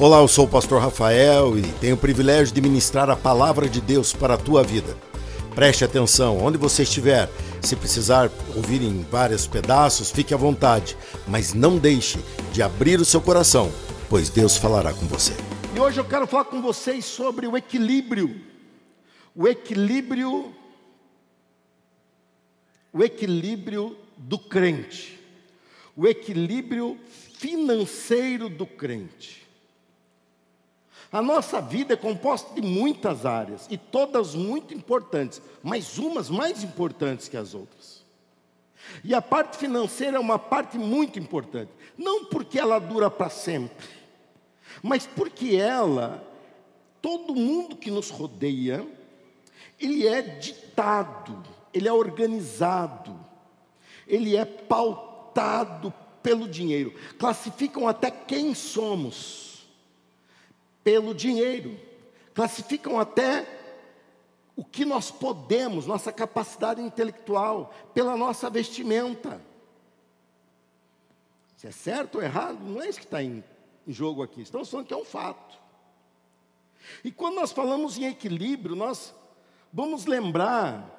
Olá, eu sou o pastor Rafael e tenho o privilégio de ministrar a palavra de Deus para a tua vida. Preste atenção, onde você estiver, se precisar ouvir em vários pedaços, fique à vontade, mas não deixe de abrir o seu coração, pois Deus falará com você. E hoje eu quero falar com vocês sobre o equilíbrio. O equilíbrio o equilíbrio do crente. O equilíbrio financeiro do crente. A nossa vida é composta de muitas áreas, e todas muito importantes, mas umas mais importantes que as outras. E a parte financeira é uma parte muito importante, não porque ela dura para sempre, mas porque ela, todo mundo que nos rodeia, ele é ditado, ele é organizado, ele é pautado pelo dinheiro. Classificam até quem somos pelo dinheiro. Classificam até o que nós podemos, nossa capacidade intelectual, pela nossa vestimenta. Se é certo ou errado, não é isso que está em, em jogo aqui. Estamos falando que é um fato. E quando nós falamos em equilíbrio, nós vamos lembrar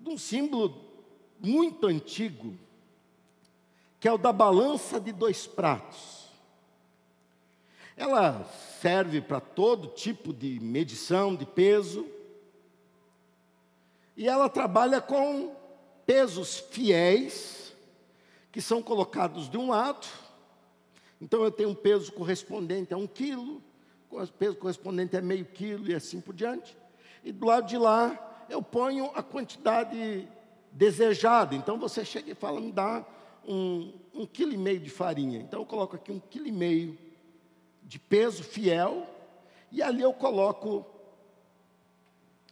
de um símbolo muito antigo, que é o da balança de dois pratos. Ela serve para todo tipo de medição de peso. E ela trabalha com pesos fiéis, que são colocados de um lado. Então eu tenho um peso correspondente a um quilo, peso correspondente a meio quilo e assim por diante. E do lado de lá eu ponho a quantidade desejada. Então você chega e fala, me dá um, um quilo e meio de farinha. Então eu coloco aqui um quilo e meio de peso fiel, e ali eu coloco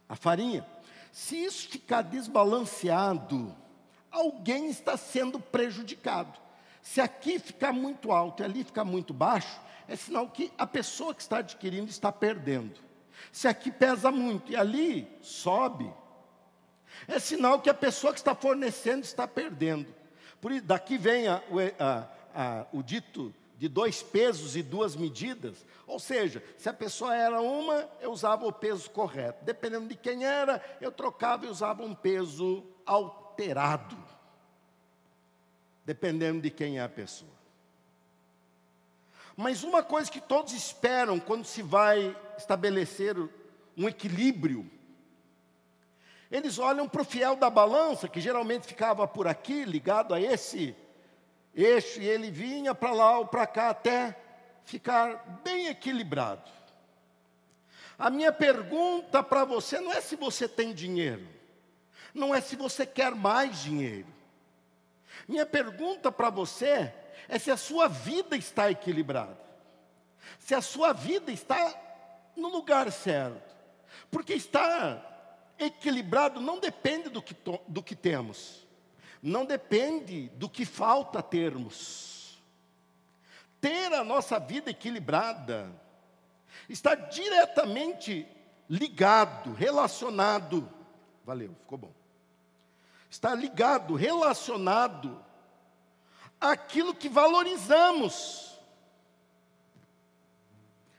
a farinha. Se isso ficar desbalanceado, alguém está sendo prejudicado. Se aqui ficar muito alto e ali ficar muito baixo, é sinal que a pessoa que está adquirindo está perdendo. Se aqui pesa muito e ali sobe, é sinal que a pessoa que está fornecendo está perdendo. Por isso, daqui vem a, a, a, o dito de dois pesos e duas medidas. Ou seja, se a pessoa era uma, eu usava o peso correto. Dependendo de quem era, eu trocava e usava um peso alterado. Dependendo de quem é a pessoa. Mas uma coisa que todos esperam quando se vai estabelecer um equilíbrio, eles olham para o fiel da balança, que geralmente ficava por aqui, ligado a esse eixo e ele vinha para lá ou para cá até ficar bem equilibrado. A minha pergunta para você não é se você tem dinheiro, não é se você quer mais dinheiro. Minha pergunta para você é se a sua vida está equilibrada, se a sua vida está no lugar certo, porque estar equilibrado não depende do que, do que temos não depende do que falta termos. Ter a nossa vida equilibrada está diretamente ligado, relacionado. Valeu, ficou bom. Está ligado, relacionado àquilo que valorizamos.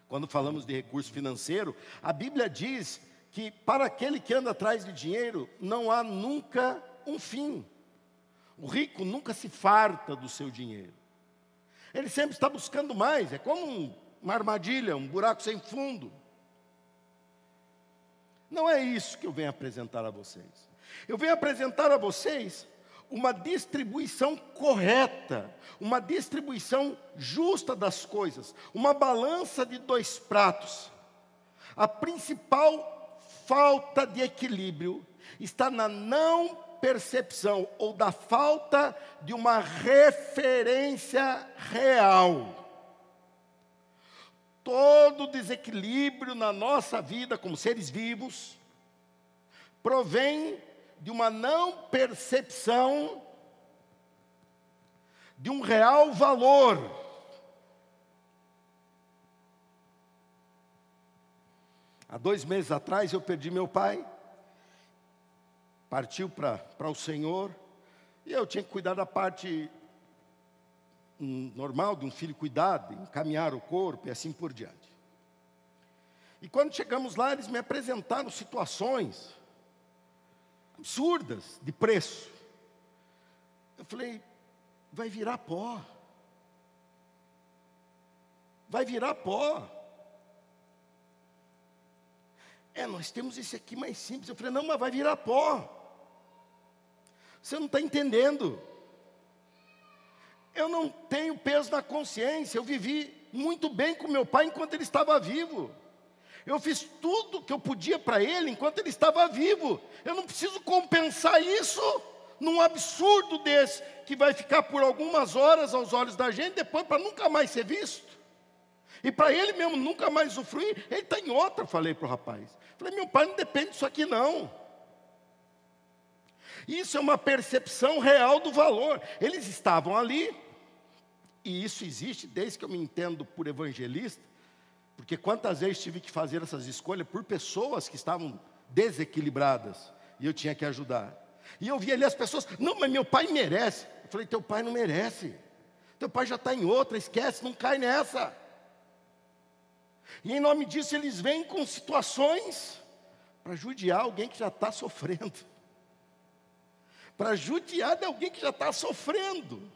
Quando falamos de recurso financeiro, a Bíblia diz que para aquele que anda atrás de dinheiro não há nunca um fim. O rico nunca se farta do seu dinheiro. Ele sempre está buscando mais. É como um, uma armadilha, um buraco sem fundo. Não é isso que eu venho apresentar a vocês. Eu venho apresentar a vocês uma distribuição correta, uma distribuição justa das coisas, uma balança de dois pratos. A principal falta de equilíbrio está na não percepção ou da falta de uma referência real. Todo desequilíbrio na nossa vida como seres vivos provém de uma não percepção de um real valor. Há dois meses atrás eu perdi meu pai partiu para o Senhor, e eu tinha que cuidar da parte normal de um filho cuidado, encaminhar o corpo e assim por diante. E quando chegamos lá, eles me apresentaram situações absurdas de preço. Eu falei, vai virar pó. Vai virar pó. É, nós temos esse aqui mais simples. Eu falei, não, mas vai virar pó. Você não está entendendo. Eu não tenho peso na consciência. Eu vivi muito bem com meu pai enquanto ele estava vivo. Eu fiz tudo que eu podia para ele enquanto ele estava vivo. Eu não preciso compensar isso num absurdo desse, que vai ficar por algumas horas aos olhos da gente, depois para nunca mais ser visto. E para ele mesmo nunca mais usufruir, ele está em outra, falei para o rapaz. Falei, meu pai não depende disso aqui não. Isso é uma percepção real do valor. Eles estavam ali, e isso existe desde que eu me entendo por evangelista, porque quantas vezes tive que fazer essas escolhas por pessoas que estavam desequilibradas, e eu tinha que ajudar. E eu via ali as pessoas, não, mas meu pai merece. Eu falei, teu pai não merece. Teu pai já está em outra, esquece, não cai nessa. E em nome disso eles vêm com situações para judiar alguém que já está sofrendo. Para judiar de alguém que já está sofrendo.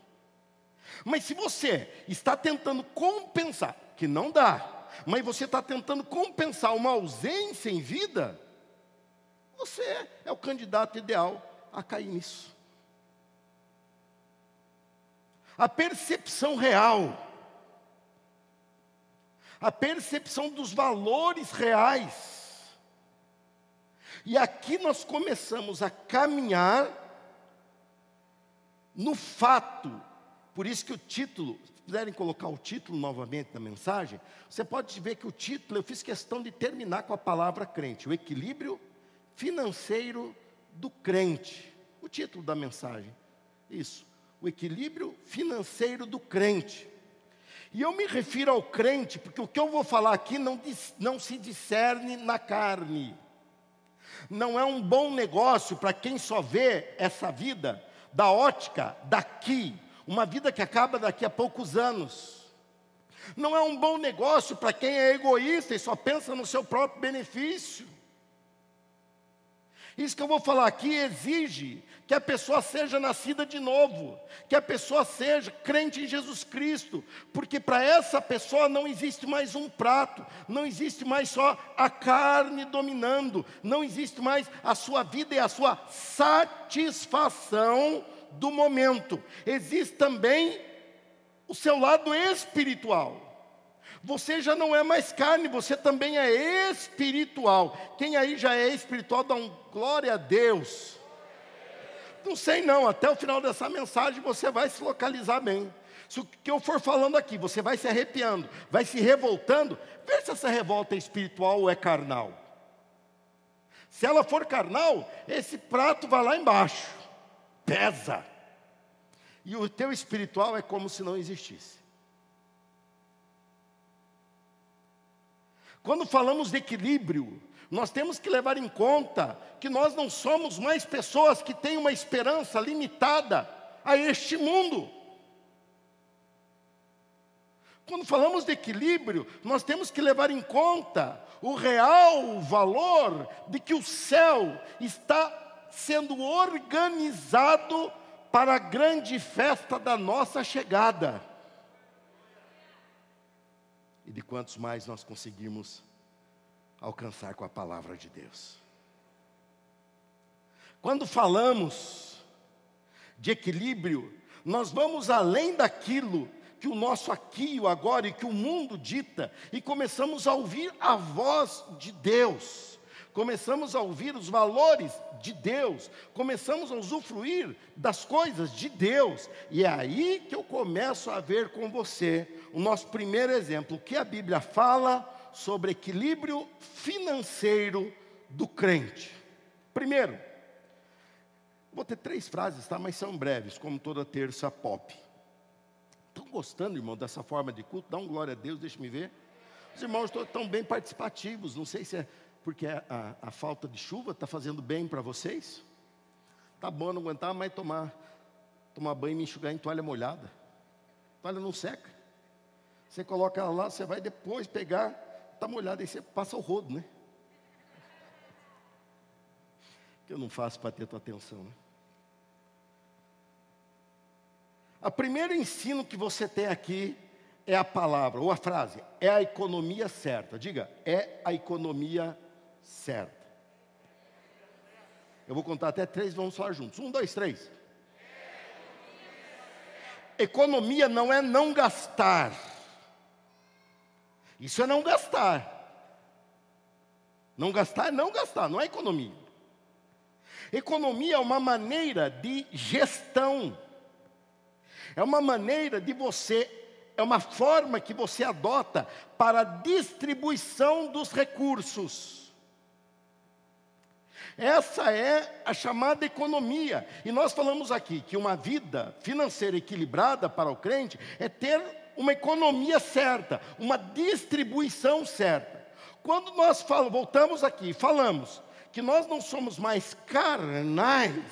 Mas se você está tentando compensar, que não dá, mas você está tentando compensar uma ausência em vida, você é o candidato ideal a cair nisso. A percepção real, a percepção dos valores reais. E aqui nós começamos a caminhar no fato, por isso que o título, se puderem colocar o título novamente na mensagem, você pode ver que o título, eu fiz questão de terminar com a palavra crente, o equilíbrio financeiro do crente. O título da mensagem. Isso. O equilíbrio financeiro do crente. E eu me refiro ao crente, porque o que eu vou falar aqui não, não se discerne na carne. Não é um bom negócio para quem só vê essa vida da ótica daqui, uma vida que acaba daqui a poucos anos. Não é um bom negócio para quem é egoísta e só pensa no seu próprio benefício. Isso que eu vou falar aqui exige que a pessoa seja nascida de novo, que a pessoa seja crente em Jesus Cristo, porque para essa pessoa não existe mais um prato, não existe mais só a carne dominando, não existe mais a sua vida e a sua satisfação do momento, existe também o seu lado espiritual. Você já não é mais carne, você também é espiritual. Quem aí já é espiritual, dá um glória a Deus. Não sei não, até o final dessa mensagem você vai se localizar bem. Se o que eu for falando aqui, você vai se arrepiando, vai se revoltando, vê se essa revolta é espiritual ou é carnal. Se ela for carnal, esse prato vai lá embaixo, pesa. E o teu espiritual é como se não existisse. Quando falamos de equilíbrio, nós temos que levar em conta que nós não somos mais pessoas que têm uma esperança limitada a este mundo. Quando falamos de equilíbrio, nós temos que levar em conta o real valor de que o céu está sendo organizado para a grande festa da nossa chegada e de quantos mais nós conseguimos alcançar com a palavra de Deus. Quando falamos de equilíbrio, nós vamos além daquilo que o nosso aqui, o agora e que o mundo dita, e começamos a ouvir a voz de Deus, começamos a ouvir os valores de Deus, começamos a usufruir das coisas de Deus, e é aí que eu começo a ver com você o nosso primeiro exemplo, o que a Bíblia fala sobre equilíbrio financeiro do crente. Primeiro, vou ter três frases, tá? Mas são breves, como toda terça pop. Estão gostando, irmão, dessa forma de culto? Dá um glória a Deus, deixa-me ver. Os irmãos estão bem participativos, não sei se é porque a, a, a falta de chuva está fazendo bem para vocês. Tá bom, não aguentar mais tomar, tomar banho e me enxugar em toalha molhada. toalha não seca. Você coloca lá, você vai depois pegar, está molhada, aí você passa o rodo, né? Que eu não faço para ter tua atenção, né? O primeiro ensino que você tem aqui é a palavra, ou a frase, é a economia certa. Diga, é a economia certa. Eu vou contar até três, vamos falar juntos. Um, dois, três. Economia não é não gastar. Isso é não gastar. Não gastar é não gastar, não é economia. Economia é uma maneira de gestão. É uma maneira de você, é uma forma que você adota para a distribuição dos recursos. Essa é a chamada economia. E nós falamos aqui que uma vida financeira equilibrada para o crente é ter uma economia certa, uma distribuição certa. Quando nós falamos, voltamos aqui, falamos que nós não somos mais carnais,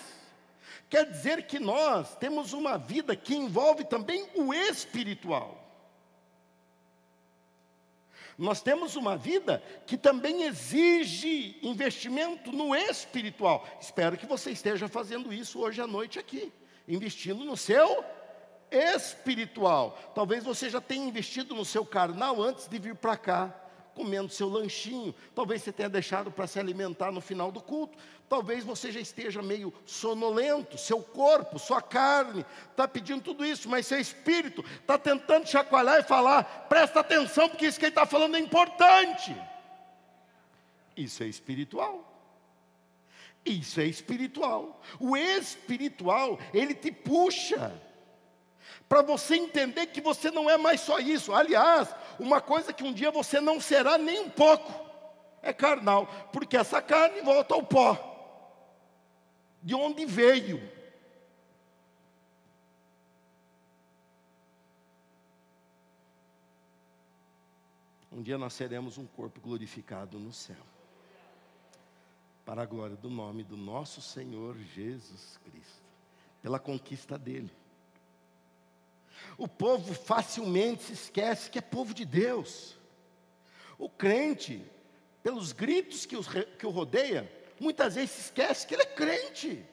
quer dizer que nós temos uma vida que envolve também o espiritual. Nós temos uma vida que também exige investimento no espiritual. Espero que você esteja fazendo isso hoje à noite aqui, investindo no seu espiritual. Talvez você já tenha investido no seu carnal antes de vir para cá comendo seu lanchinho, talvez você tenha deixado para se alimentar no final do culto, talvez você já esteja meio sonolento, seu corpo, sua carne está pedindo tudo isso, mas seu espírito está tentando chacoalhar e falar: presta atenção, porque isso que ele está falando é importante. Isso é espiritual. Isso é espiritual. O espiritual, ele te puxa para você entender que você não é mais só isso. Aliás, uma coisa que um dia você não será nem um pouco é carnal, porque essa carne volta ao pó. De onde veio? Um dia nós seremos um corpo glorificado no céu. Para a glória do nome do nosso Senhor Jesus Cristo, pela conquista dele. O povo facilmente se esquece que é povo de Deus. O crente, pelos gritos que, os, que o rodeia, muitas vezes se esquece que ele é crente.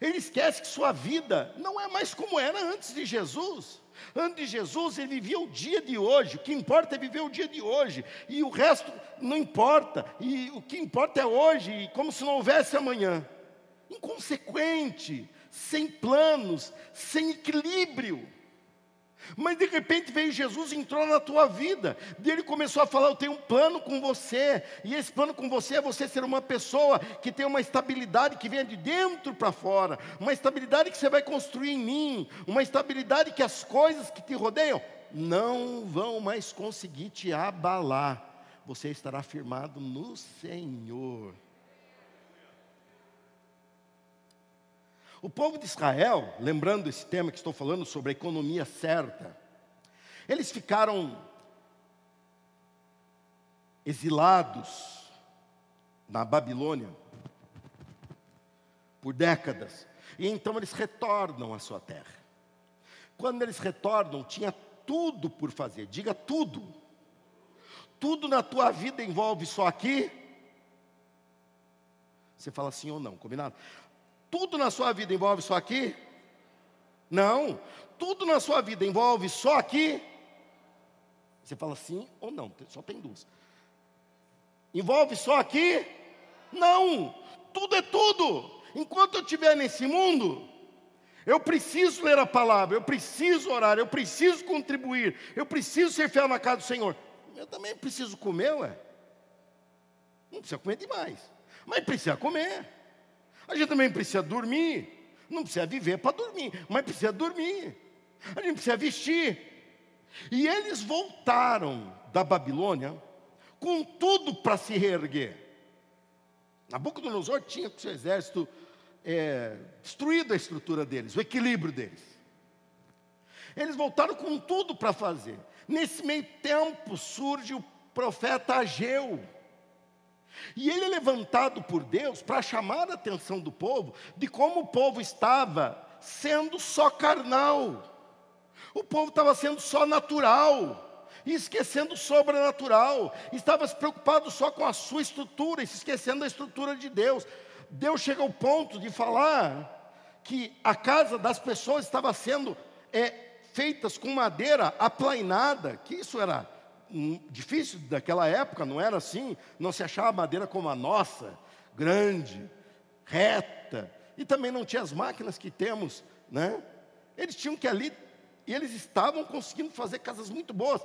Ele esquece que sua vida não é mais como era antes de Jesus. Antes de Jesus, ele vivia o dia de hoje. O que importa é viver o dia de hoje. E o resto não importa. E o que importa é hoje, como se não houvesse amanhã. Inconsequente, sem planos, sem equilíbrio. Mas de repente veio Jesus e entrou na tua vida. E ele começou a falar: Eu tenho um plano com você. E esse plano com você é você ser uma pessoa que tem uma estabilidade que venha de dentro para fora. Uma estabilidade que você vai construir em mim. Uma estabilidade que as coisas que te rodeiam não vão mais conseguir te abalar. Você estará firmado no Senhor. O povo de Israel, lembrando esse tema que estou falando sobre a economia certa, eles ficaram exilados na Babilônia por décadas, e então eles retornam à sua terra. Quando eles retornam, tinha tudo por fazer, diga tudo. Tudo na tua vida envolve só aqui. Você fala sim ou não, combinado? Tudo na sua vida envolve só aqui? Não. Tudo na sua vida envolve só aqui? Você fala sim ou não, só tem duas. Envolve só aqui? Não. Tudo é tudo. Enquanto eu estiver nesse mundo, eu preciso ler a palavra, eu preciso orar, eu preciso contribuir, eu preciso ser fiel na casa do Senhor. Eu também preciso comer, ué. Não precisa comer demais, mas precisa comer. A gente também precisa dormir. Não precisa viver para dormir, mas precisa dormir. A gente precisa vestir. E eles voltaram da Babilônia com tudo para se reerguer. Nabucodonosor tinha com seu exército é, destruído a estrutura deles, o equilíbrio deles. Eles voltaram com tudo para fazer. Nesse meio tempo surge o profeta Ageu e ele é levantado por Deus para chamar a atenção do povo de como o povo estava sendo só carnal. O povo estava sendo só natural, e esquecendo o sobrenatural, estava se preocupado só com a sua estrutura, e se esquecendo da estrutura de Deus. Deus chega ao ponto de falar que a casa das pessoas estava sendo é, feitas com madeira aplainada, que isso era difícil daquela época, não era assim, não se achava madeira como a nossa, grande, reta, e também não tinha as máquinas que temos, né? Eles tinham que ali, e eles estavam conseguindo fazer casas muito boas.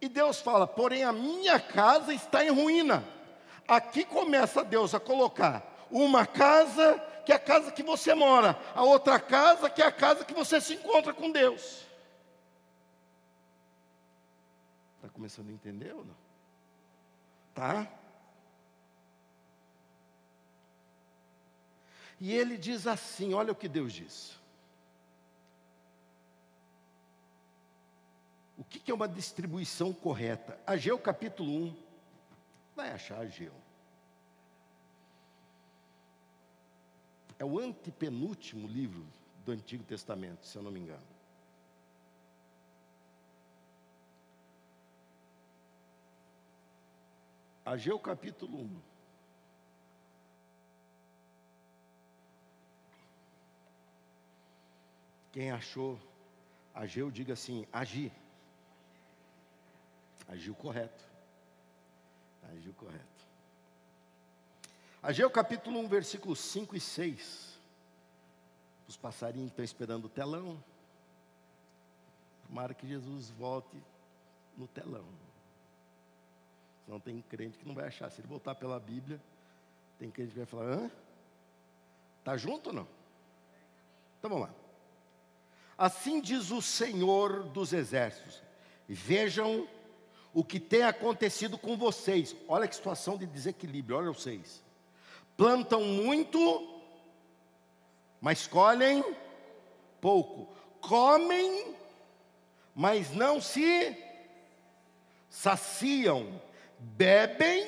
E Deus fala: porém a minha casa está em ruína. Aqui começa Deus a colocar uma casa que é a casa que você mora, a outra casa que é a casa que você se encontra com Deus. Está começando a entender ou não? Tá? E ele diz assim: olha o que Deus diz. O que é uma distribuição correta? Ageu capítulo 1. Vai achar Ageu. É o antepenúltimo livro do Antigo Testamento, se eu não me engano. Ageu capítulo 1. Quem achou Ageu, diga assim: agir. Agiu correto. Agiu correto. Ageu capítulo 1, versículos 5 e 6. Os passarinhos estão esperando o telão. Tomara que Jesus volte no telão. Não tem crente que não vai achar. Se ele voltar pela Bíblia, tem crente que vai falar: hã? Está junto ou não? Então vamos lá. Assim diz o Senhor dos Exércitos: Vejam o que tem acontecido com vocês. Olha que situação de desequilíbrio, olha vocês plantam muito, mas colhem pouco. Comem, mas não se saciam. Bebem,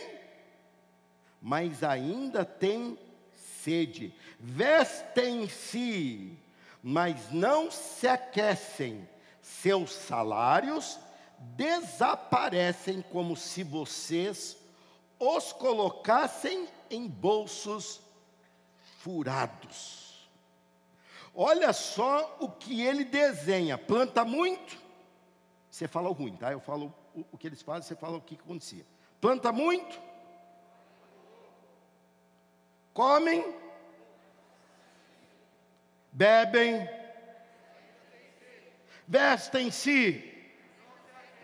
mas ainda têm sede. Vestem-se, mas não se aquecem. Seus salários desaparecem como se vocês os colocassem em bolsos furados. Olha só o que ele desenha: planta muito, você fala o ruim, tá? Eu falo o, que eles fazem, você fala o que acontecia. Planta muito, comem, bebem, vestem-se,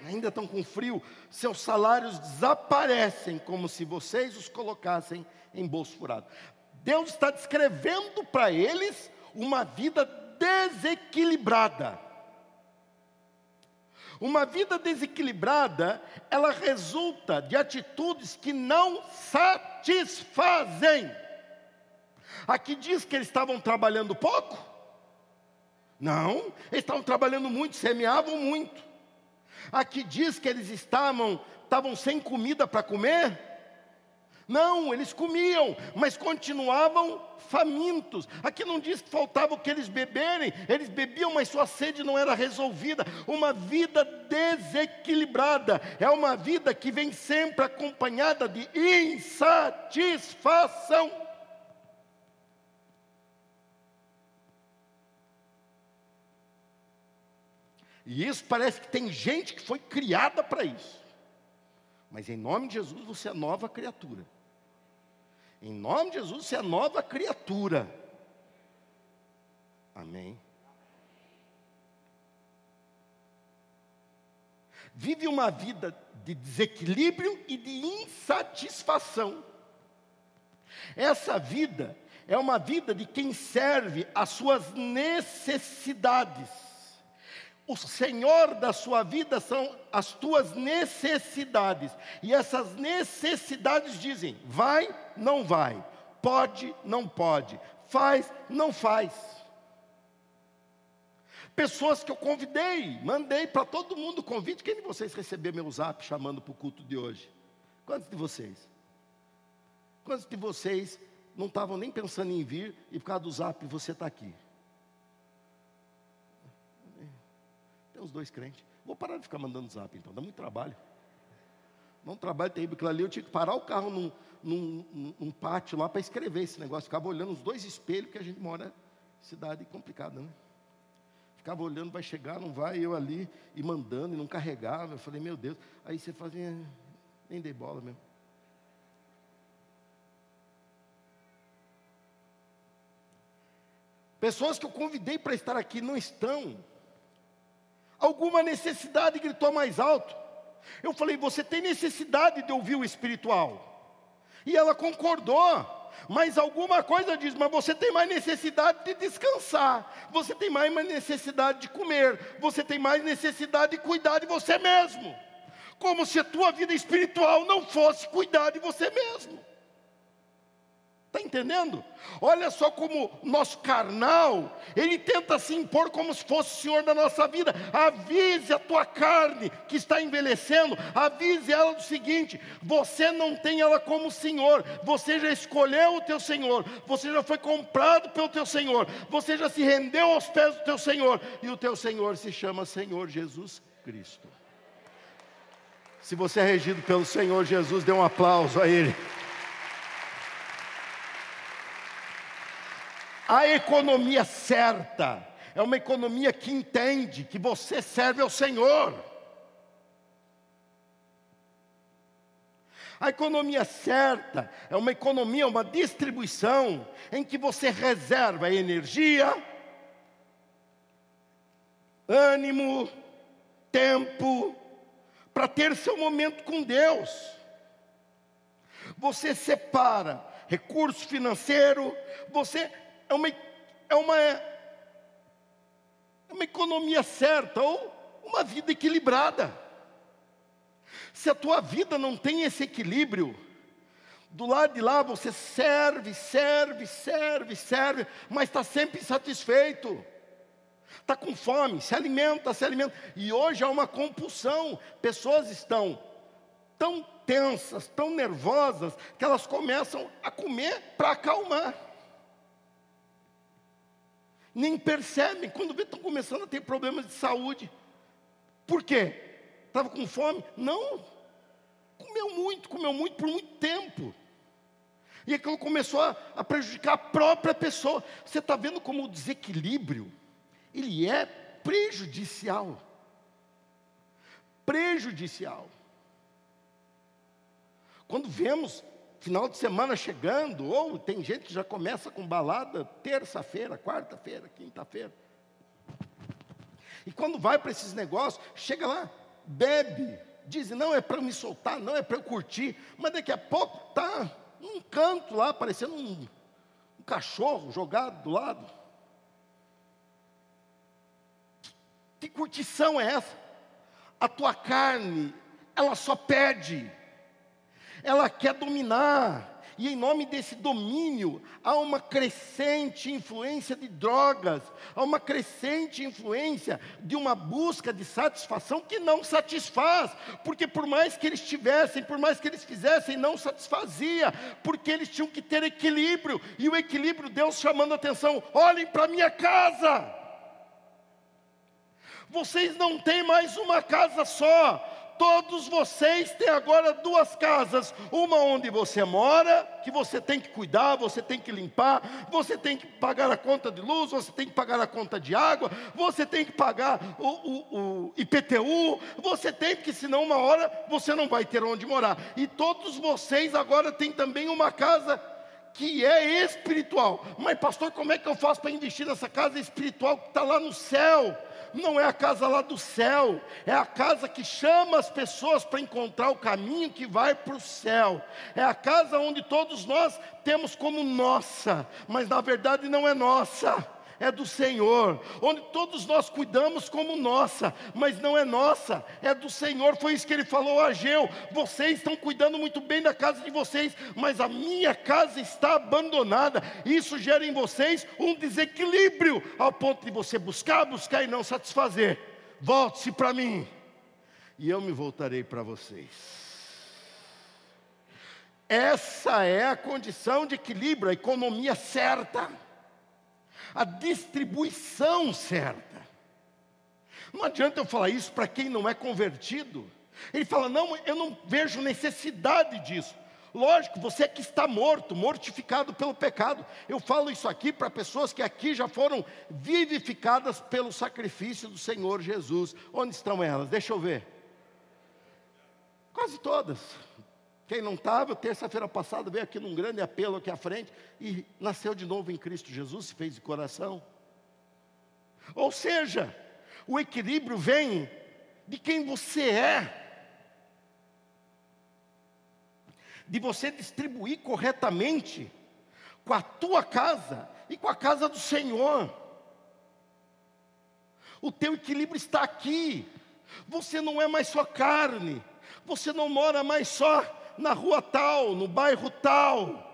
ainda estão com frio, seus salários desaparecem, como se vocês os colocassem em bolso furado. Deus está descrevendo para eles uma vida desequilibrada. Uma vida desequilibrada, ela resulta de atitudes que não satisfazem. Aqui diz que eles estavam trabalhando pouco? Não, eles estavam trabalhando muito, semeavam muito. Aqui diz que eles estavam, estavam sem comida para comer. Não, eles comiam, mas continuavam famintos. Aqui não diz que faltava o que eles beberem, eles bebiam, mas sua sede não era resolvida. Uma vida desequilibrada é uma vida que vem sempre acompanhada de insatisfação. E isso parece que tem gente que foi criada para isso. Mas em nome de Jesus você é nova criatura. Em nome de Jesus você é nova criatura. Amém. Vive uma vida de desequilíbrio e de insatisfação. Essa vida é uma vida de quem serve às suas necessidades o Senhor da sua vida são as tuas necessidades. E essas necessidades dizem: vai, não vai, pode, não pode, faz, não faz. Pessoas que eu convidei, mandei para todo mundo convite. Quem de vocês recebeu meu zap chamando para o culto de hoje? Quantos de vocês? Quantos de vocês não estavam nem pensando em vir e por causa do zap você está aqui? Uns dois crentes. Vou parar de ficar mandando zap, então, dá muito trabalho. Um trabalho terrível. Aquilo ali eu tinha que parar o carro num, num, num pátio lá para escrever esse negócio. Ficava olhando os dois espelhos, que a gente mora cidade complicada, né? Ficava olhando, vai chegar, não vai, eu ali, e mandando, e não carregava. Eu falei, meu Deus. Aí você fazia, nem dei bola mesmo. Pessoas que eu convidei para estar aqui não estão. Alguma necessidade gritou mais alto. Eu falei, você tem necessidade de ouvir o espiritual. E ela concordou. Mas alguma coisa diz, mas você tem mais necessidade de descansar, você tem mais necessidade de comer, você tem mais necessidade de cuidar de você mesmo. Como se a tua vida espiritual não fosse cuidar de você mesmo. Está entendendo? Olha só como nosso carnal, ele tenta se impor como se fosse o Senhor da nossa vida. Avise a tua carne que está envelhecendo, avise ela do seguinte: você não tem ela como Senhor, você já escolheu o teu Senhor, você já foi comprado pelo teu Senhor, você já se rendeu aos pés do teu Senhor, e o teu Senhor se chama Senhor Jesus Cristo. Se você é regido pelo Senhor Jesus, dê um aplauso a Ele. A economia certa é uma economia que entende que você serve ao Senhor. A economia certa é uma economia, uma distribuição em que você reserva energia, ânimo, tempo para ter seu momento com Deus. Você separa recurso financeiro, você é uma, é uma, é uma economia certa ou uma vida equilibrada. Se a tua vida não tem esse equilíbrio, do lado de lá você serve, serve, serve, serve, mas está sempre insatisfeito. Está com fome, se alimenta, se alimenta. E hoje há uma compulsão. Pessoas estão tão tensas, tão nervosas, que elas começam a comer para acalmar nem percebem, quando vê estão começando a ter problemas de saúde. Por quê? Estava com fome? Não. Comeu muito, comeu muito por muito tempo. E aquilo começou a, a prejudicar a própria pessoa. Você está vendo como o desequilíbrio, ele é prejudicial. Prejudicial. Quando vemos final de semana chegando, ou tem gente que já começa com balada terça-feira, quarta-feira, quinta-feira. E quando vai para esses negócios, chega lá, bebe, diz, não é para me soltar, não é para eu curtir, mas daqui a pouco está num canto lá, parecendo um, um cachorro jogado do lado. Que curtição é essa? A tua carne, ela só pede ela quer dominar. E em nome desse domínio, há uma crescente influência de drogas, há uma crescente influência de uma busca de satisfação que não satisfaz, porque por mais que eles tivessem, por mais que eles fizessem, não satisfazia, porque eles tinham que ter equilíbrio, e o equilíbrio, Deus chamando a atenção: olhem para minha casa. Vocês não têm mais uma casa só, Todos vocês têm agora duas casas: uma onde você mora, que você tem que cuidar, você tem que limpar, você tem que pagar a conta de luz, você tem que pagar a conta de água, você tem que pagar o, o, o IPTU, você tem, porque senão uma hora você não vai ter onde morar. E todos vocês agora têm também uma casa que é espiritual. Mas, pastor, como é que eu faço para investir nessa casa espiritual que está lá no céu? Não é a casa lá do céu, é a casa que chama as pessoas para encontrar o caminho que vai para o céu, é a casa onde todos nós temos como nossa, mas na verdade não é nossa é do Senhor, onde todos nós cuidamos como nossa, mas não é nossa, é do Senhor. Foi isso que ele falou a Ageu: vocês estão cuidando muito bem da casa de vocês, mas a minha casa está abandonada. Isso gera em vocês um desequilíbrio, ao ponto de você buscar, buscar e não satisfazer. Volte-se para mim, e eu me voltarei para vocês. Essa é a condição de equilíbrio, a economia certa a distribuição certa. Não adianta eu falar isso para quem não é convertido. Ele fala: não, eu não vejo necessidade disso. Lógico, você que está morto, mortificado pelo pecado. Eu falo isso aqui para pessoas que aqui já foram vivificadas pelo sacrifício do Senhor Jesus. Onde estão elas? Deixa eu ver. Quase todas. Quem não estava, terça-feira passada veio aqui num grande apelo aqui à frente e nasceu de novo em Cristo Jesus, se fez de coração. Ou seja, o equilíbrio vem de quem você é. de você distribuir corretamente com a tua casa e com a casa do Senhor. O teu equilíbrio está aqui. Você não é mais só carne. Você não mora mais só na rua tal, no bairro tal.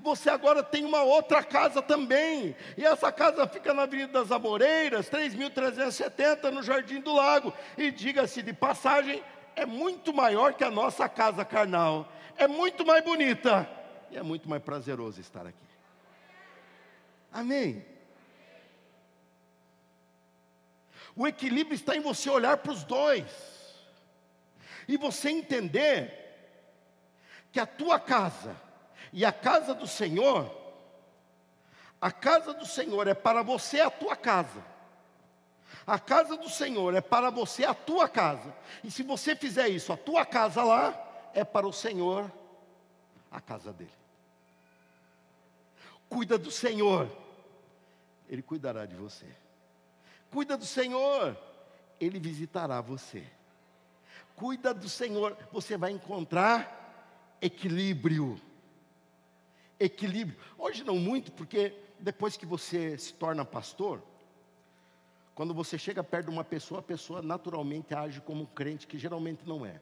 Você agora tem uma outra casa também. E essa casa fica na Avenida das Amoreiras, 3.370, no Jardim do Lago. E diga-se de passagem, é muito maior que a nossa casa carnal é muito mais bonita e é muito mais prazeroso estar aqui. Amém. O equilíbrio está em você olhar para os dois e você entender que a tua casa e a casa do Senhor, a casa do Senhor é para você a tua casa. A casa do Senhor é para você a tua casa. E se você fizer isso, a tua casa lá, é para o Senhor a casa dele. Cuida do Senhor, Ele cuidará de você. Cuida do Senhor, Ele visitará você. Cuida do Senhor, você vai encontrar equilíbrio. Equilíbrio. Hoje não muito, porque depois que você se torna pastor, quando você chega perto de uma pessoa, a pessoa naturalmente age como um crente que geralmente não é.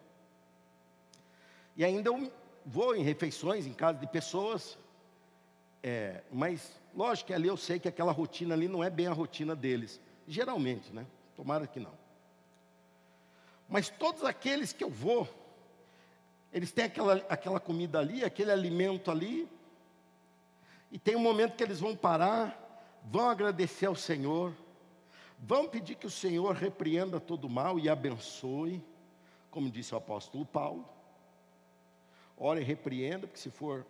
E ainda eu vou em refeições em casa de pessoas, é, mas lógico que ali eu sei que aquela rotina ali não é bem a rotina deles, geralmente, né? Tomara que não. Mas todos aqueles que eu vou, eles têm aquela, aquela comida ali, aquele alimento ali, e tem um momento que eles vão parar, vão agradecer ao Senhor, vão pedir que o Senhor repreenda todo o mal e abençoe, como disse o apóstolo Paulo. Ora e repreenda, porque se for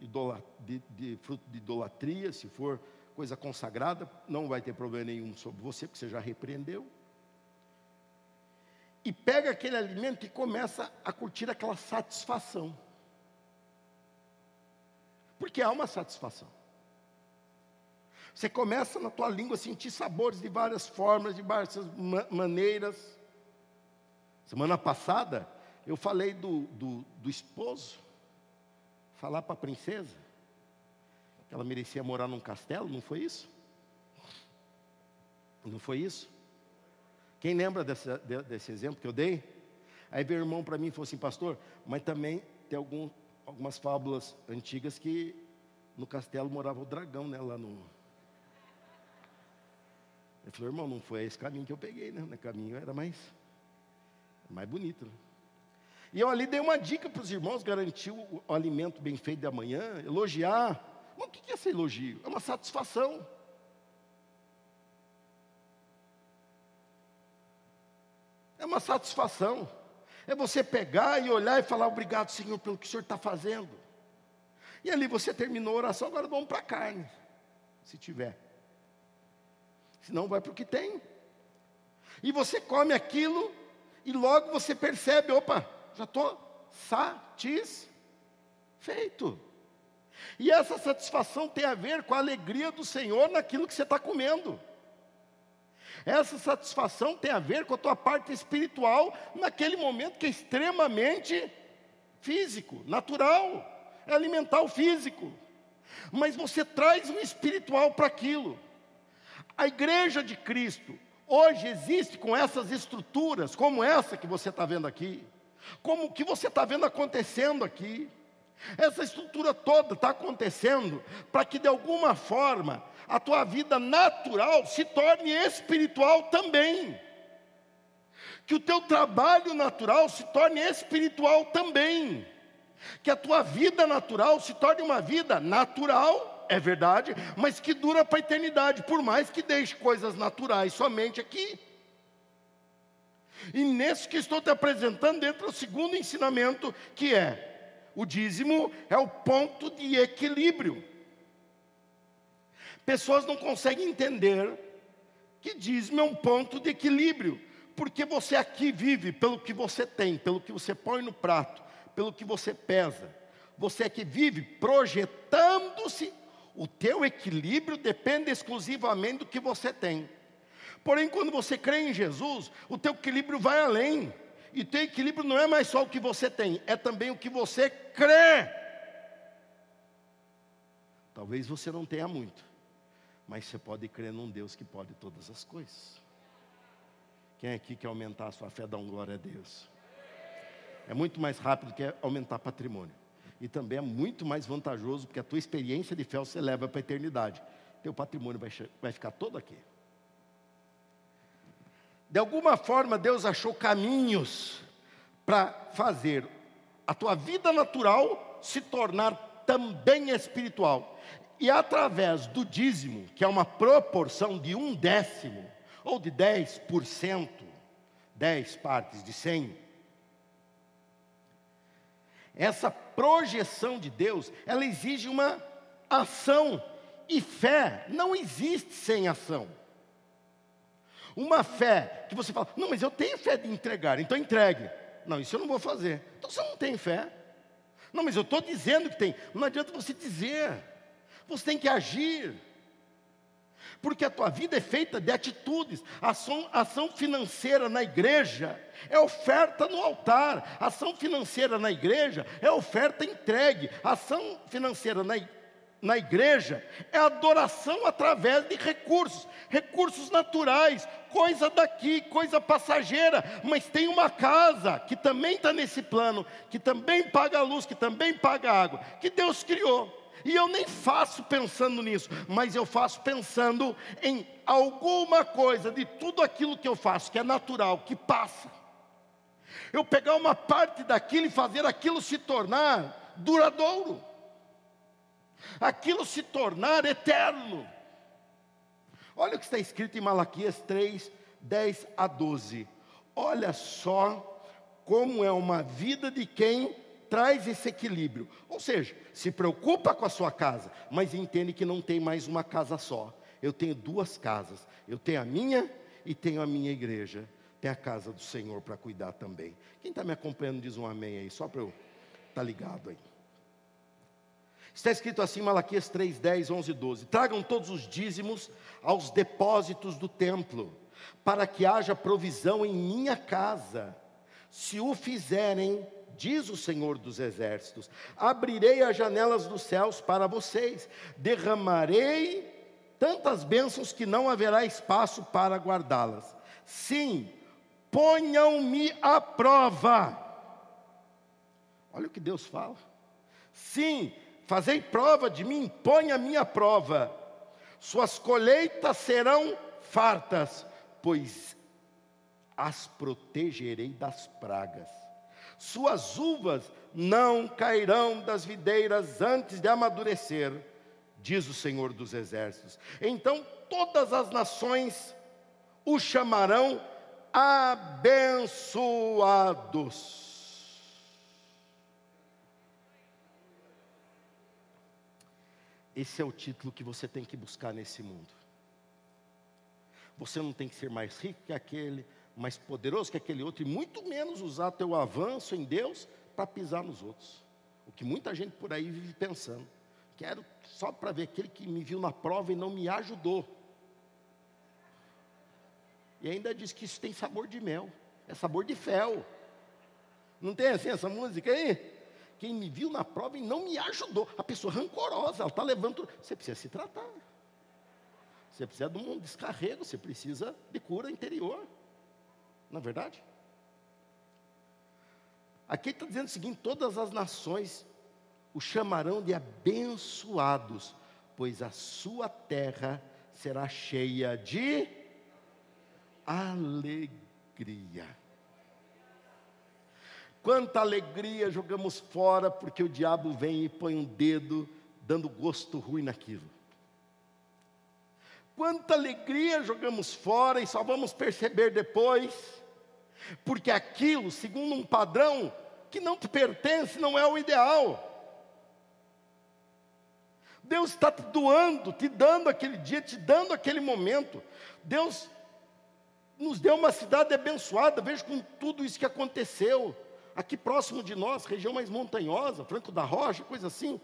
de, de, fruto de idolatria, se for coisa consagrada, não vai ter problema nenhum sobre você, porque você já repreendeu. E pega aquele alimento e começa a curtir aquela satisfação. Porque há uma satisfação. Você começa na tua língua a sentir sabores de várias formas, de várias maneiras. Semana passada, eu falei do, do, do esposo, falar para a princesa, que ela merecia morar num castelo, não foi isso? Não foi isso? Quem lembra desse, desse exemplo que eu dei? Aí veio o irmão para mim e falou assim, pastor, mas também tem algum, algumas fábulas antigas que no castelo morava o dragão, né? Lá no. Ele falou, irmão, não foi esse caminho que eu peguei, né? O caminho era mais, mais bonito. Né? E eu ali dei uma dica para os irmãos, garantir o, o, alimento bem feito de amanhã, elogiar. Mas o que é esse elogio? É uma satisfação. É uma satisfação. É você pegar e olhar e falar, obrigado, Senhor, pelo que o Senhor está fazendo. E ali você terminou a oração, agora vamos para a carne, se tiver. Senão vai para o que tem. E você come aquilo, e logo você percebe, opa, já estou satisfeito. E essa satisfação tem a ver com a alegria do Senhor naquilo que você está comendo. Essa satisfação tem a ver com a tua parte espiritual naquele momento que é extremamente físico, natural, é alimentar o físico. Mas você traz um espiritual para aquilo. A igreja de Cristo hoje existe com essas estruturas, como essa que você está vendo aqui como o que você está vendo acontecendo aqui. Essa estrutura toda está acontecendo para que de alguma forma a tua vida natural se torne espiritual também. Que o teu trabalho natural se torne espiritual também. Que a tua vida natural se torne uma vida natural, é verdade, mas que dura para a eternidade, por mais que deixe coisas naturais somente aqui. E nesse que estou te apresentando, entra o segundo ensinamento, que é: o dízimo é o ponto de equilíbrio. Pessoas não conseguem entender que dízimo é um ponto de equilíbrio, porque você aqui vive pelo que você tem, pelo que você põe no prato, pelo que você pesa. Você aqui vive projetando-se, o teu equilíbrio depende exclusivamente do que você tem. Porém, quando você crê em Jesus, o teu equilíbrio vai além. E teu equilíbrio não é mais só o que você tem, é também o que você crê. Talvez você não tenha muito, mas você pode crer num Deus que pode todas as coisas. Quem aqui quer aumentar a sua fé, dá um glória a Deus. É muito mais rápido que aumentar patrimônio. E também é muito mais vantajoso, porque a tua experiência de fé você leva para a eternidade. Teu patrimônio vai, vai ficar todo aqui. De alguma forma, Deus achou caminhos para fazer a tua vida natural se tornar também espiritual. E através do dízimo, que é uma proporção de um décimo, ou de 10%, 10 partes de 100, essa projeção de Deus, ela exige uma ação, e fé não existe sem ação. Uma fé que você fala, não, mas eu tenho fé de entregar, então entregue. Não, isso eu não vou fazer. Então você não tem fé. Não, mas eu estou dizendo que tem. Não adianta você dizer. Você tem que agir. Porque a tua vida é feita de atitudes. Ação, ação financeira na igreja é oferta no altar. Ação financeira na igreja é oferta entregue. Ação financeira na, na igreja é adoração através de recursos, recursos naturais, coisa daqui, coisa passageira, mas tem uma casa que também está nesse plano, que também paga a luz, que também paga a água, que Deus criou. E eu nem faço pensando nisso, mas eu faço pensando em alguma coisa de tudo aquilo que eu faço, que é natural, que passa. Eu pegar uma parte daquilo e fazer aquilo se tornar duradouro, aquilo se tornar eterno. Olha o que está escrito em Malaquias 3, 10 a 12. Olha só como é uma vida de quem traz esse equilíbrio. Ou seja, se preocupa com a sua casa, mas entende que não tem mais uma casa só. Eu tenho duas casas. Eu tenho a minha e tenho a minha igreja. Tem a casa do Senhor para cuidar também. Quem está me acompanhando diz um amém aí, só para eu estar tá ligado aí. Está escrito assim, Malaquias 3, 10, 11 12: Tragam todos os dízimos aos depósitos do templo, para que haja provisão em minha casa. Se o fizerem, diz o Senhor dos Exércitos: abrirei as janelas dos céus para vocês, derramarei tantas bênçãos que não haverá espaço para guardá-las. Sim, ponham-me à prova. Olha o que Deus fala. Sim, Fazei prova de mim, põe a minha prova. Suas colheitas serão fartas, pois as protegerei das pragas. Suas uvas não cairão das videiras antes de amadurecer, diz o Senhor dos Exércitos. Então todas as nações o chamarão abençoados. Esse é o título que você tem que buscar nesse mundo. Você não tem que ser mais rico que aquele, mais poderoso que aquele outro, e muito menos usar teu avanço em Deus para pisar nos outros. O que muita gente por aí vive pensando. Quero só para ver aquele que me viu na prova e não me ajudou. E ainda diz que isso tem sabor de mel, é sabor de fel. Não tem assim essa música aí? Quem me viu na prova e não me ajudou. A pessoa rancorosa, ela está levando. Você precisa se tratar. Você precisa de um descarrego, você precisa de cura interior. Não é verdade? Aqui está dizendo o seguinte: todas as nações o chamarão de abençoados, pois a sua terra será cheia de alegria. Quanta alegria jogamos fora porque o diabo vem e põe um dedo dando gosto ruim naquilo. Quanta alegria jogamos fora e só vamos perceber depois porque aquilo, segundo um padrão que não te pertence, não é o ideal. Deus está te doando, te dando aquele dia, te dando aquele momento. Deus nos deu uma cidade abençoada, veja com tudo isso que aconteceu. Aqui próximo de nós, região mais montanhosa, Franco da Rocha, coisa assim,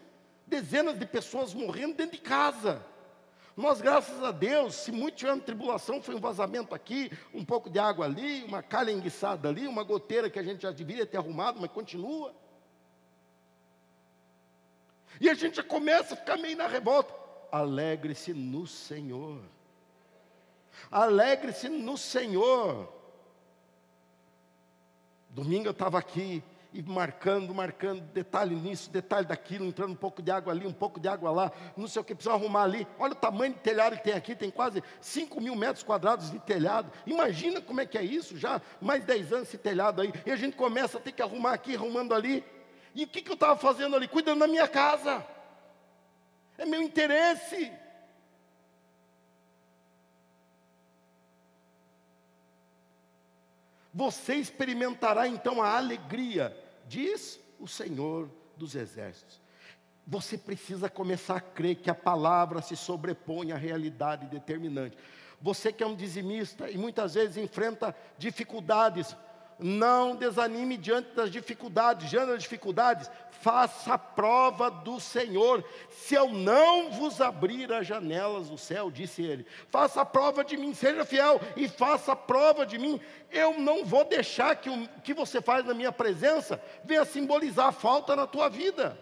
dezenas de pessoas morrendo dentro de casa. Nós, graças a Deus, se muito tivemos tribulação, foi um vazamento aqui, um pouco de água ali, uma calha enguiçada ali, uma goteira que a gente já deveria ter arrumado, mas continua. E a gente já começa a ficar meio na revolta. Alegre-se no Senhor. Alegre-se no Senhor. Domingo eu estava aqui e marcando, marcando, detalhe nisso, detalhe daquilo, entrando um pouco de água ali, um pouco de água lá, não sei o que, precisa arrumar ali. Olha o tamanho de telhado que tem aqui, tem quase 5 mil metros quadrados de telhado. Imagina como é que é isso, já mais 10 anos esse telhado aí. E a gente começa a ter que arrumar aqui, arrumando ali. E o que, que eu estava fazendo ali? Cuidando da minha casa. É meu interesse. Você experimentará então a alegria, diz o Senhor dos Exércitos. Você precisa começar a crer que a palavra se sobrepõe à realidade determinante. Você que é um dizimista e muitas vezes enfrenta dificuldades, não desanime diante das dificuldades, diante das dificuldades, faça a prova do Senhor. Se eu não vos abrir as janelas do céu, disse ele, faça a prova de mim, seja fiel e faça a prova de mim. Eu não vou deixar que o que você faz na minha presença venha simbolizar a falta na tua vida.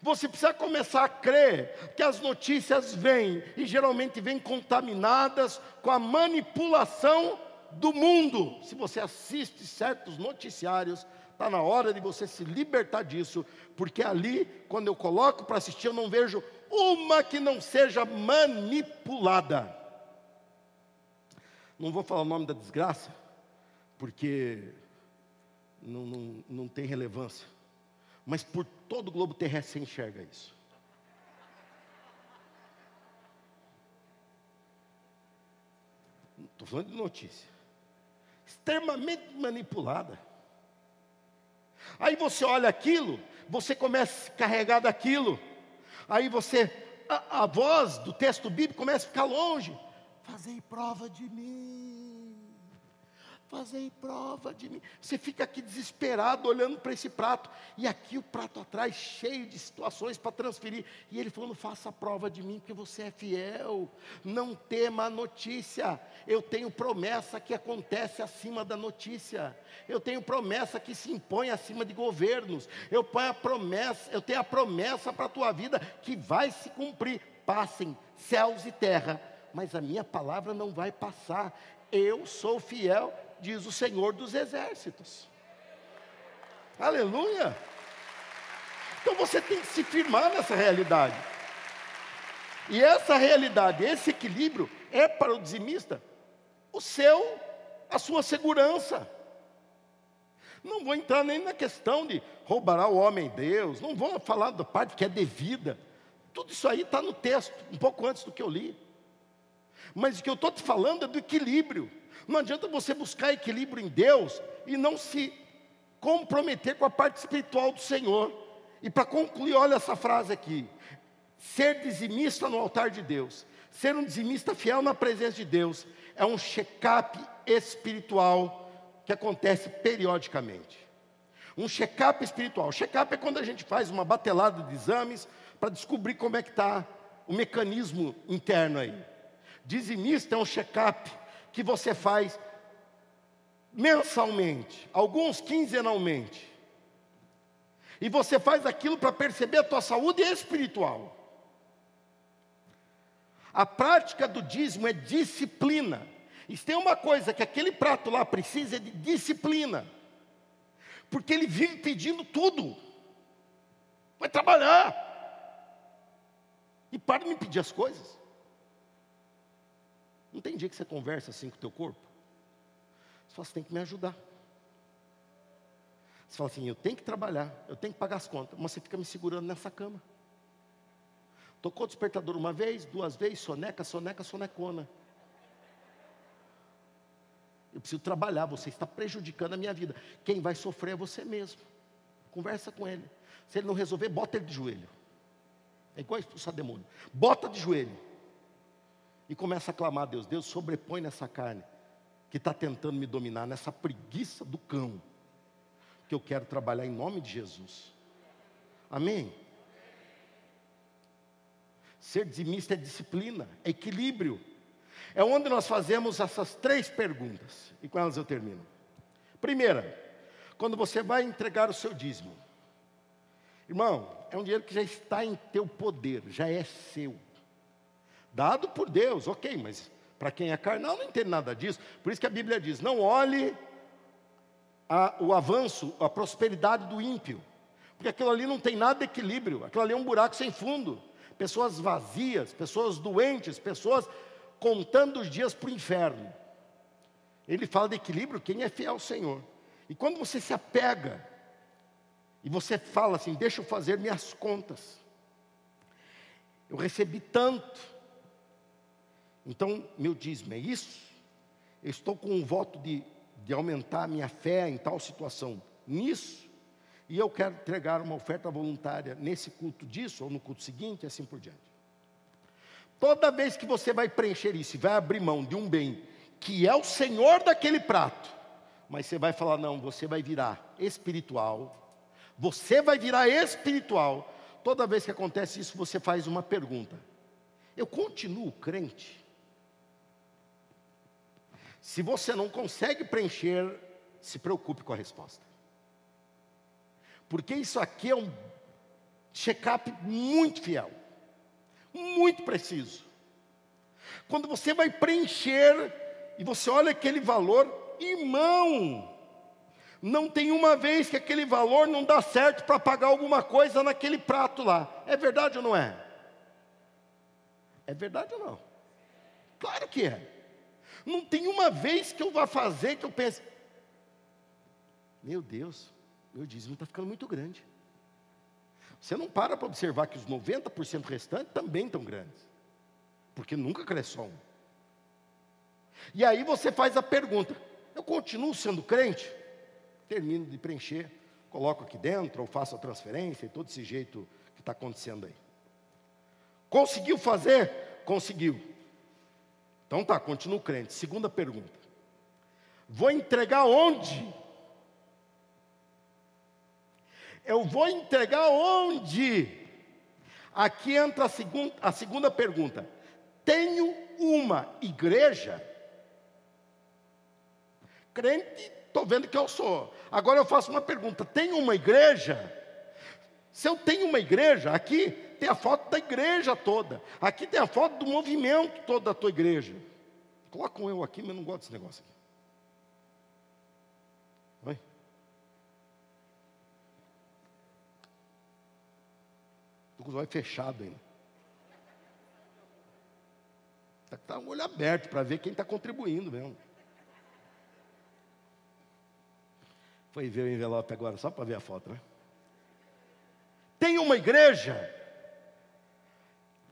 Você precisa começar a crer que as notícias vêm e geralmente vêm contaminadas com a manipulação do mundo. Se você assiste certos noticiários, está na hora de você se libertar disso, porque ali, quando eu coloco para assistir, eu não vejo uma que não seja manipulada. Não vou falar o nome da desgraça, porque não, não, não tem relevância. Mas por todo o globo terrestre você enxerga isso. Estou falando de notícia extremamente manipulada. Aí você olha aquilo, você começa a carregar daquilo, aí você, a, a voz do texto bíblico começa a ficar longe. Fazei prova de mim fazei prova de mim. Você fica aqui desesperado olhando para esse prato, e aqui o prato atrás cheio de situações para transferir. E ele falando: faça prova de mim, porque você é fiel. Não tema a notícia. Eu tenho promessa que acontece acima da notícia. Eu tenho promessa que se impõe acima de governos. Eu ponho a promessa, eu tenho a promessa para a tua vida que vai se cumprir. Passem céus e terra, mas a minha palavra não vai passar. Eu sou fiel diz o Senhor dos Exércitos. Aleluia! Então você tem que se firmar nessa realidade. E essa realidade, esse equilíbrio é para o dizimista o seu, a sua segurança. Não vou entrar nem na questão de roubará o homem Deus, não vou falar da parte que é devida. Tudo isso aí está no texto, um pouco antes do que eu li. Mas o que eu estou te falando é do equilíbrio. Não adianta você buscar equilíbrio em Deus e não se comprometer com a parte espiritual do Senhor. E para concluir, olha essa frase aqui: ser dizimista no altar de Deus, ser um dizimista fiel na presença de Deus, é um check-up espiritual que acontece periodicamente. Um check-up espiritual. Check-up é quando a gente faz uma batelada de exames para descobrir como é que está o mecanismo interno aí. Dizimista é um check-up que você faz mensalmente, alguns quinzenalmente. E você faz aquilo para perceber a tua saúde espiritual. A prática do dízimo é disciplina. E tem uma coisa que aquele prato lá precisa é de disciplina. Porque ele vive pedindo tudo. Vai trabalhar. E para de me pedir as coisas. Não tem dia que você conversa assim com o teu corpo? Você fala, você tem que me ajudar. Você fala assim, eu tenho que trabalhar, eu tenho que pagar as contas, mas você fica me segurando nessa cama. Tocou o despertador uma vez, duas vezes, soneca, soneca, sonecona. Eu preciso trabalhar, você está prejudicando a minha vida. Quem vai sofrer é você mesmo. Conversa com ele. Se ele não resolver, bota ele de joelho. É igual expulsar demônio. Bota de joelho. E começa a clamar a Deus. Deus sobrepõe nessa carne que está tentando me dominar, nessa preguiça do cão. Que eu quero trabalhar em nome de Jesus. Amém? Ser dizimista é disciplina, é equilíbrio. É onde nós fazemos essas três perguntas. E com elas eu termino. Primeira, quando você vai entregar o seu dízimo. Irmão, é um dinheiro que já está em teu poder, já é seu. Dado por Deus, ok, mas para quem é carnal não entende nada disso. Por isso que a Bíblia diz: não olhe a, o avanço, a prosperidade do ímpio, porque aquilo ali não tem nada de equilíbrio, aquilo ali é um buraco sem fundo. Pessoas vazias, pessoas doentes, pessoas contando os dias para o inferno. Ele fala de equilíbrio, quem é fiel ao Senhor. E quando você se apega e você fala assim: deixa eu fazer minhas contas. Eu recebi tanto. Então, meu dízimo é isso. Eu estou com um voto de, de aumentar a minha fé em tal situação. Nisso. E eu quero entregar uma oferta voluntária nesse culto disso, ou no culto seguinte, e assim por diante. Toda vez que você vai preencher isso vai abrir mão de um bem que é o Senhor daquele prato, mas você vai falar, não, você vai virar espiritual, você vai virar espiritual. Toda vez que acontece isso, você faz uma pergunta: Eu continuo crente? Se você não consegue preencher, se preocupe com a resposta. Porque isso aqui é um check-up muito fiel, muito preciso. Quando você vai preencher e você olha aquele valor, irmão, não tem uma vez que aquele valor não dá certo para pagar alguma coisa naquele prato lá. É verdade ou não é? É verdade ou não? Claro que é. Não tem uma vez que eu vá fazer que eu pense, meu Deus, meu dízimo está ficando muito grande. Você não para para observar que os 90% restantes também estão grandes. Porque nunca cresce só um. E aí você faz a pergunta: eu continuo sendo crente? termino de preencher, coloco aqui dentro, ou faço a transferência, e todo esse jeito que está acontecendo aí. Conseguiu fazer? Conseguiu. Então tá, continuo crente. Segunda pergunta. Vou entregar onde? Eu vou entregar onde? Aqui entra a, segun, a segunda pergunta. Tenho uma igreja? Crente Estou vendo que eu sou. Agora eu faço uma pergunta: tem uma igreja? Se eu tenho uma igreja, aqui tem a foto da igreja toda. Aqui tem a foto do movimento todo da tua igreja. Coloca um eu aqui, mas eu não gosto desse negócio aqui. Oi? Estou com os olhos fechados ainda. Está com o olho aberto para ver quem está contribuindo mesmo. Foi ver o envelope agora só para ver a foto, né? Tem uma igreja?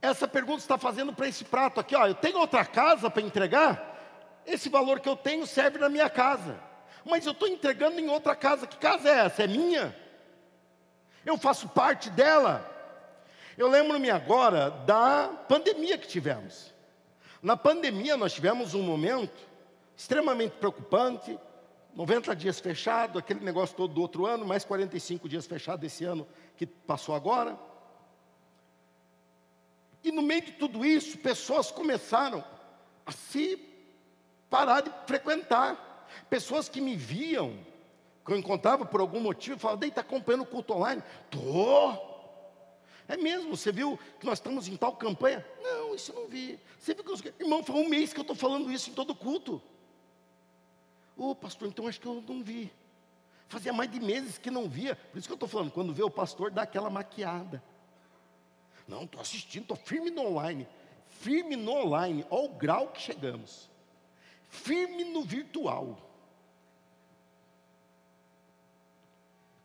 Essa pergunta está fazendo para esse prato aqui, ó. Eu tenho outra casa para entregar? Esse valor que eu tenho serve na minha casa. Mas eu estou entregando em outra casa. Que casa é essa? É minha? Eu faço parte dela. Eu lembro-me agora da pandemia que tivemos. Na pandemia nós tivemos um momento extremamente preocupante, 90 dias fechado, aquele negócio todo do outro ano, mais 45 dias fechado esse ano que passou agora. E no meio de tudo isso, pessoas começaram a se parar de frequentar. Pessoas que me viam, que eu encontrava por algum motivo, falavam, Dei, está acompanhando o culto online? Estou. É mesmo, você viu que nós estamos em tal campanha? Não, isso eu não vi. Você viu que eu... Irmão, foi um mês que eu estou falando isso em todo culto. Ô oh, pastor, então acho que eu não vi. Fazia mais de meses que não via. Por isso que eu estou falando, quando vê o pastor, dá aquela maquiada. Não, estou assistindo, estou firme no online. Firme no online, olha o grau que chegamos. Firme no virtual.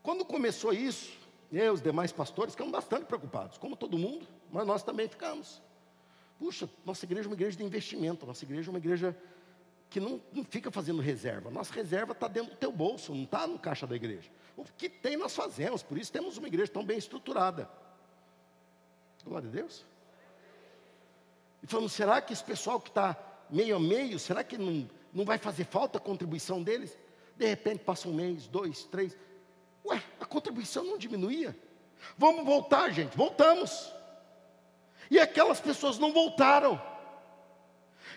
Quando começou isso, eu e os demais pastores ficamos bastante preocupados, como todo mundo, mas nós também ficamos. Puxa, nossa igreja é uma igreja de investimento, nossa igreja é uma igreja que não, não fica fazendo reserva. Nossa reserva está dentro do teu bolso, não está no caixa da igreja. O que tem nós fazemos, por isso temos uma igreja tão bem estruturada. Glória a Deus. E falamos, será que esse pessoal que está meio a meio, será que não, não vai fazer falta a contribuição deles? De repente passa um mês, dois, três. Ué, a contribuição não diminuía. Vamos voltar, gente, voltamos. E aquelas pessoas não voltaram.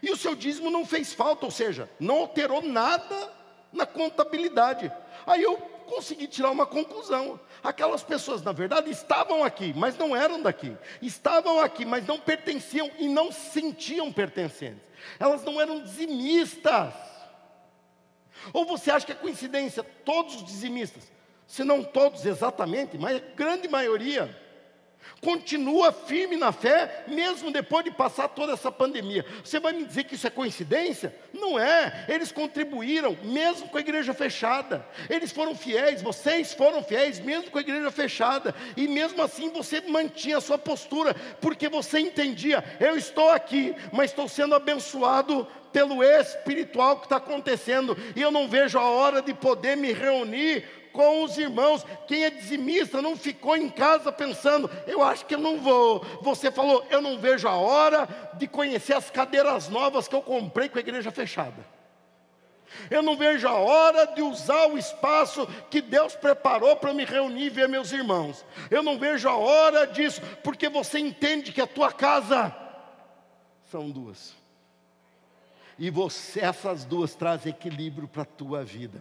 E o seu dízimo não fez falta, ou seja, não alterou nada na contabilidade. Aí eu consegui tirar uma conclusão. Aquelas pessoas, na verdade, estavam aqui, mas não eram daqui. Estavam aqui, mas não pertenciam e não se sentiam pertencentes. Elas não eram dizimistas. Ou você acha que é coincidência? Todos os dizimistas, se não todos exatamente, mas a grande maioria, continua firme na fé, mesmo depois de passar toda essa pandemia. Você vai me dizer que isso é coincidência? Não é. Eles contribuíram, mesmo com a igreja fechada. Eles foram fiéis, vocês foram fiéis, mesmo com a igreja fechada. E mesmo assim você mantinha a sua postura, porque você entendia: eu estou aqui, mas estou sendo abençoado pelo espiritual que está acontecendo, e eu não vejo a hora de poder me reunir com os irmãos. Quem é dizimista não ficou em casa pensando, eu acho que eu não vou. Você falou, eu não vejo a hora de conhecer as cadeiras novas que eu comprei com a igreja fechada. Eu não vejo a hora de usar o espaço que Deus preparou para me reunir e ver meus irmãos. Eu não vejo a hora disso, porque você entende que a tua casa são duas. E você, essas duas trazem equilíbrio para a tua vida.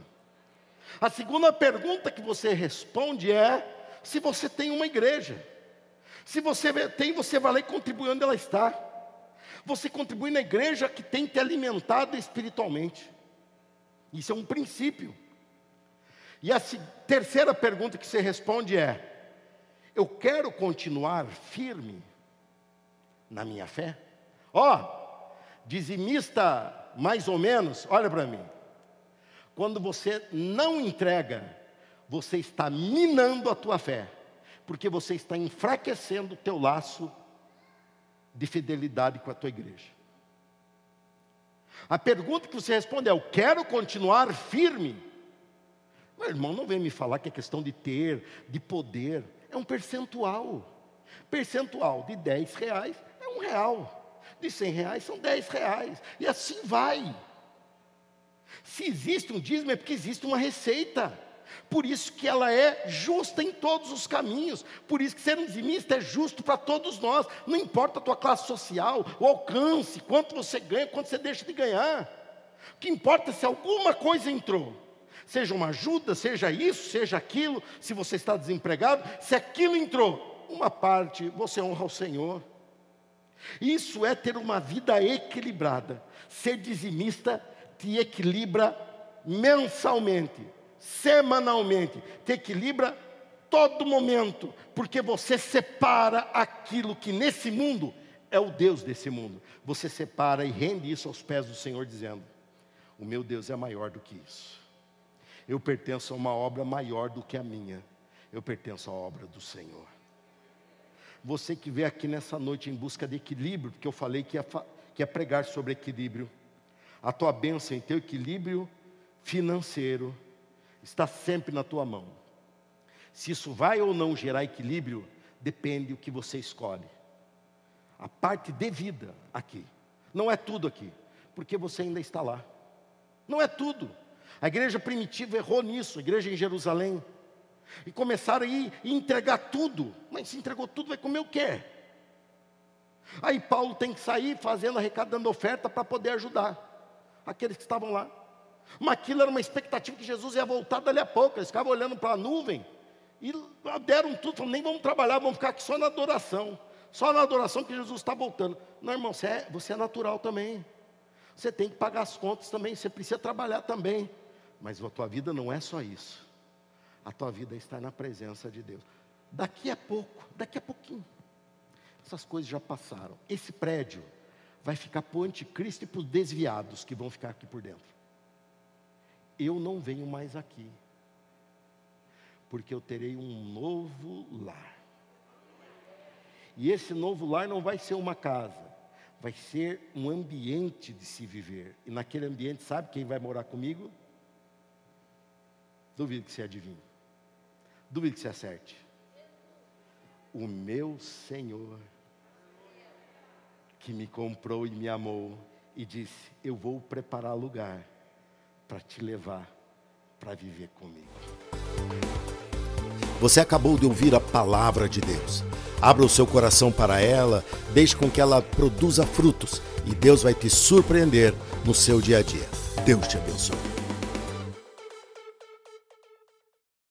A segunda pergunta que você responde é se você tem uma igreja. Se você tem, você vai lá e contribui onde ela está. Você contribui na igreja que tem te alimentado espiritualmente. Isso é um princípio. E a terceira pergunta que você responde é: eu quero continuar firme na minha fé? Ó, oh, dizimista mais ou menos, olha para mim. Quando você não entrega, você está minando a tua fé, porque você está enfraquecendo o teu laço de fidelidade com a tua igreja. A pergunta que você responde é: Eu quero continuar firme. Meu irmão, não vem me falar que é questão de ter, de poder, é um percentual. Percentual de 10 reais é um real, de 100 reais são 10 reais, e assim vai. Se existe um dízimo, é porque existe uma receita. Por isso que ela é justa em todos os caminhos. Por isso que ser um dizimista é justo para todos nós. Não importa a tua classe social, o alcance, quanto você ganha, quanto você deixa de ganhar. O que importa é se alguma coisa entrou. Seja uma ajuda, seja isso, seja aquilo, se você está desempregado, se aquilo entrou, uma parte você honra ao Senhor. Isso é ter uma vida equilibrada. Ser dizimista te equilibra mensalmente, semanalmente, te equilibra todo momento, porque você separa aquilo que nesse mundo é o Deus desse mundo. Você separa e rende isso aos pés do Senhor, dizendo: O meu Deus é maior do que isso. Eu pertenço a uma obra maior do que a minha. Eu pertenço à obra do Senhor. Você que veio aqui nessa noite em busca de equilíbrio, porque eu falei que ia, que ia pregar sobre equilíbrio. A tua bênção e teu equilíbrio financeiro está sempre na tua mão. Se isso vai ou não gerar equilíbrio, depende do que você escolhe. A parte devida aqui. Não é tudo aqui, porque você ainda está lá. Não é tudo. A igreja primitiva errou nisso, a igreja em Jerusalém. E começaram a ir entregar tudo. Mas se entregou tudo, vai comer o quê? Aí Paulo tem que sair fazendo, arrecadando oferta para poder ajudar aqueles que estavam lá. Mas aquilo era uma expectativa que Jesus ia voltar dali a pouco. Eles ficavam olhando para a nuvem e deram tudo, falaram, nem vamos trabalhar, vamos ficar aqui só na adoração. Só na adoração que Jesus está voltando. Não, irmão, você é, você é natural também. Você tem que pagar as contas também, você precisa trabalhar também. Mas a tua vida não é só isso. A tua vida está na presença de Deus. Daqui a pouco, daqui a pouquinho, essas coisas já passaram. Esse prédio vai ficar para o anticristo e para os desviados que vão ficar aqui por dentro. Eu não venho mais aqui, porque eu terei um novo lar. E esse novo lar não vai ser uma casa, vai ser um ambiente de se viver. E naquele ambiente, sabe quem vai morar comigo? Duvido que você adivinhe. Duvido que você acerte. O meu Senhor, que me comprou e me amou, e disse: Eu vou preparar lugar para te levar para viver comigo. Você acabou de ouvir a palavra de Deus. Abra o seu coração para ela, deixe com que ela produza frutos e Deus vai te surpreender no seu dia a dia. Deus te abençoe.